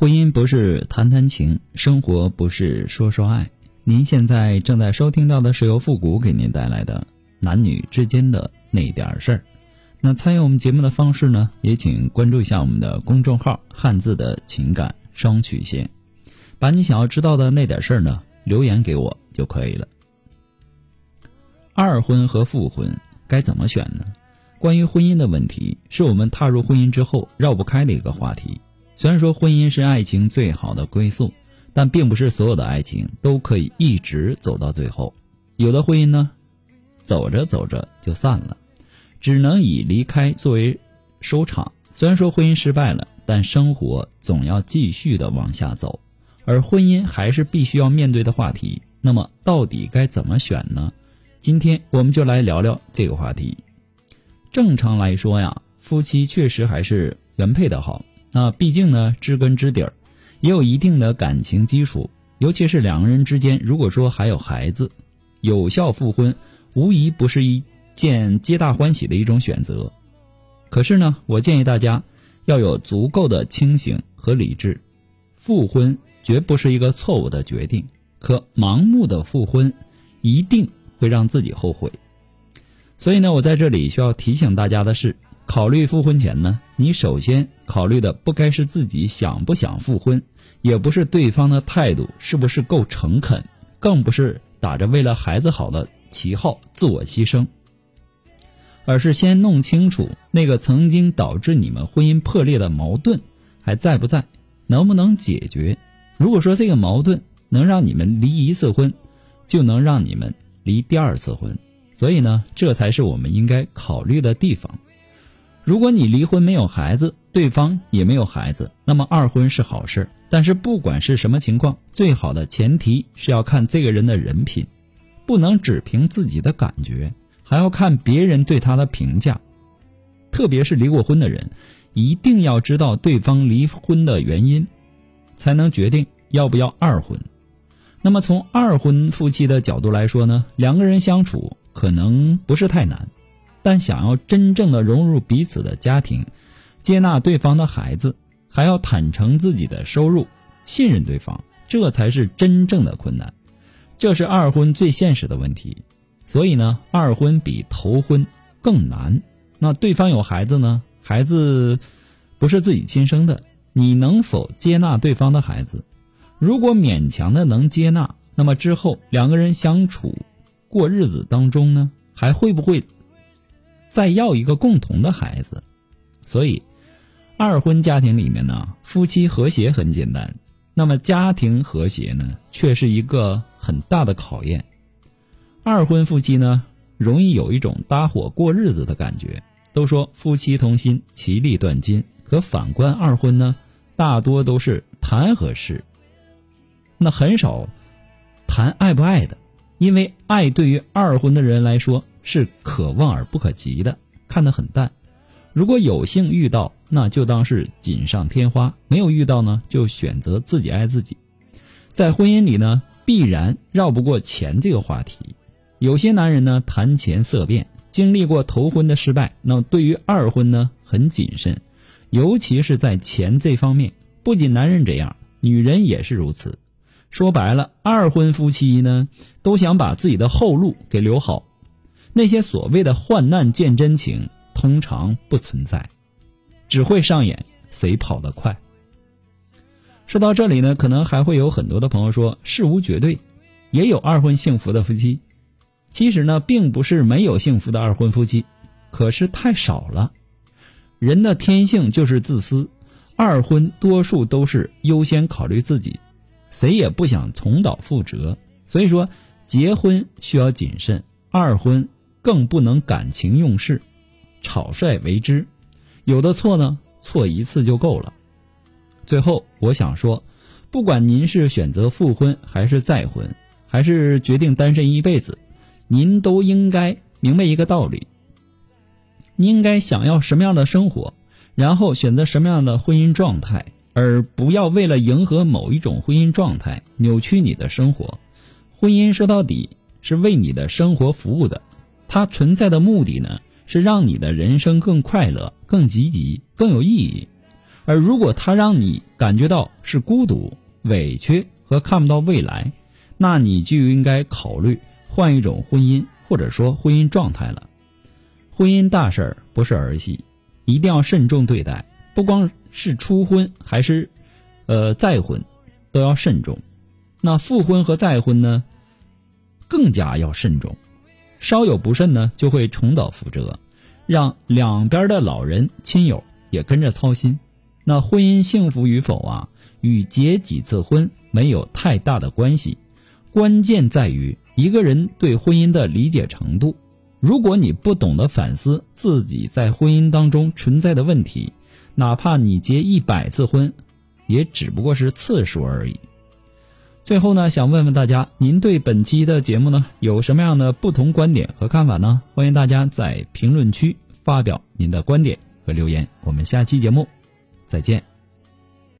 婚姻不是谈谈情，生活不是说说爱。您现在正在收听到的是由复古给您带来的男女之间的那点事儿。那参与我们节目的方式呢，也请关注一下我们的公众号“汉字的情感双曲线”，把你想要知道的那点事儿呢留言给我就可以了。二婚和复婚该怎么选呢？关于婚姻的问题，是我们踏入婚姻之后绕不开的一个话题。虽然说婚姻是爱情最好的归宿，但并不是所有的爱情都可以一直走到最后。有的婚姻呢，走着走着就散了，只能以离开作为收场。虽然说婚姻失败了，但生活总要继续的往下走，而婚姻还是必须要面对的话题。那么，到底该怎么选呢？今天我们就来聊聊这个话题。正常来说呀，夫妻确实还是原配的好。那毕竟呢，知根知底儿，也有一定的感情基础。尤其是两个人之间，如果说还有孩子，有效复婚，无疑不是一件皆大欢喜的一种选择。可是呢，我建议大家要有足够的清醒和理智。复婚绝不是一个错误的决定，可盲目的复婚，一定会让自己后悔。所以呢，我在这里需要提醒大家的是。考虑复婚前呢，你首先考虑的不该是自己想不想复婚，也不是对方的态度是不是够诚恳，更不是打着为了孩子好的旗号自我牺牲，而是先弄清楚那个曾经导致你们婚姻破裂的矛盾还在不在，能不能解决。如果说这个矛盾能让你们离一次婚，就能让你们离第二次婚。所以呢，这才是我们应该考虑的地方。如果你离婚没有孩子，对方也没有孩子，那么二婚是好事。但是不管是什么情况，最好的前提是要看这个人的人品，不能只凭自己的感觉，还要看别人对他的评价。特别是离过婚的人，一定要知道对方离婚的原因，才能决定要不要二婚。那么从二婚夫妻的角度来说呢，两个人相处可能不是太难。但想要真正的融入彼此的家庭，接纳对方的孩子，还要坦诚自己的收入，信任对方，这才是真正的困难。这是二婚最现实的问题。所以呢，二婚比头婚更难。那对方有孩子呢？孩子不是自己亲生的，你能否接纳对方的孩子？如果勉强的能接纳，那么之后两个人相处过日子当中呢，还会不会？再要一个共同的孩子，所以二婚家庭里面呢，夫妻和谐很简单，那么家庭和谐呢，却是一个很大的考验。二婚夫妻呢，容易有一种搭伙过日子的感觉，都说夫妻同心，其利断金。可反观二婚呢，大多都是谈合适，那很少谈爱不爱的，因为爱对于二婚的人来说。是可望而不可及的，看得很淡。如果有幸遇到，那就当是锦上添花；没有遇到呢，就选择自己爱自己。在婚姻里呢，必然绕不过钱这个话题。有些男人呢，谈钱色变，经历过头婚的失败，那对于二婚呢，很谨慎，尤其是在钱这方面。不仅男人这样，女人也是如此。说白了，二婚夫妻呢，都想把自己的后路给留好。那些所谓的患难见真情，通常不存在，只会上演谁跑得快。说到这里呢，可能还会有很多的朋友说，事无绝对，也有二婚幸福的夫妻。其实呢，并不是没有幸福的二婚夫妻，可是太少了。人的天性就是自私，二婚多数都是优先考虑自己，谁也不想重蹈覆辙。所以说，结婚需要谨慎，二婚。更不能感情用事，草率为之。有的错呢，错一次就够了。最后，我想说，不管您是选择复婚还是再婚，还是决定单身一辈子，您都应该明白一个道理：你应该想要什么样的生活，然后选择什么样的婚姻状态，而不要为了迎合某一种婚姻状态扭曲你的生活。婚姻说到底是为你的生活服务的。它存在的目的呢，是让你的人生更快乐、更积极、更有意义，而如果他让你感觉到是孤独、委屈和看不到未来，那你就应该考虑换一种婚姻，或者说婚姻状态了。婚姻大事儿不是儿戏，一定要慎重对待。不光是初婚，还是呃再婚，都要慎重。那复婚和再婚呢，更加要慎重。稍有不慎呢，就会重蹈覆辙，让两边的老人亲友也跟着操心。那婚姻幸福与否啊，与结几次婚没有太大的关系，关键在于一个人对婚姻的理解程度。如果你不懂得反思自己在婚姻当中存在的问题，哪怕你结一百次婚，也只不过是次数而已。最后呢，想问问大家，您对本期的节目呢有什么样的不同观点和看法呢？欢迎大家在评论区发表您的观点和留言。我们下期节目再见。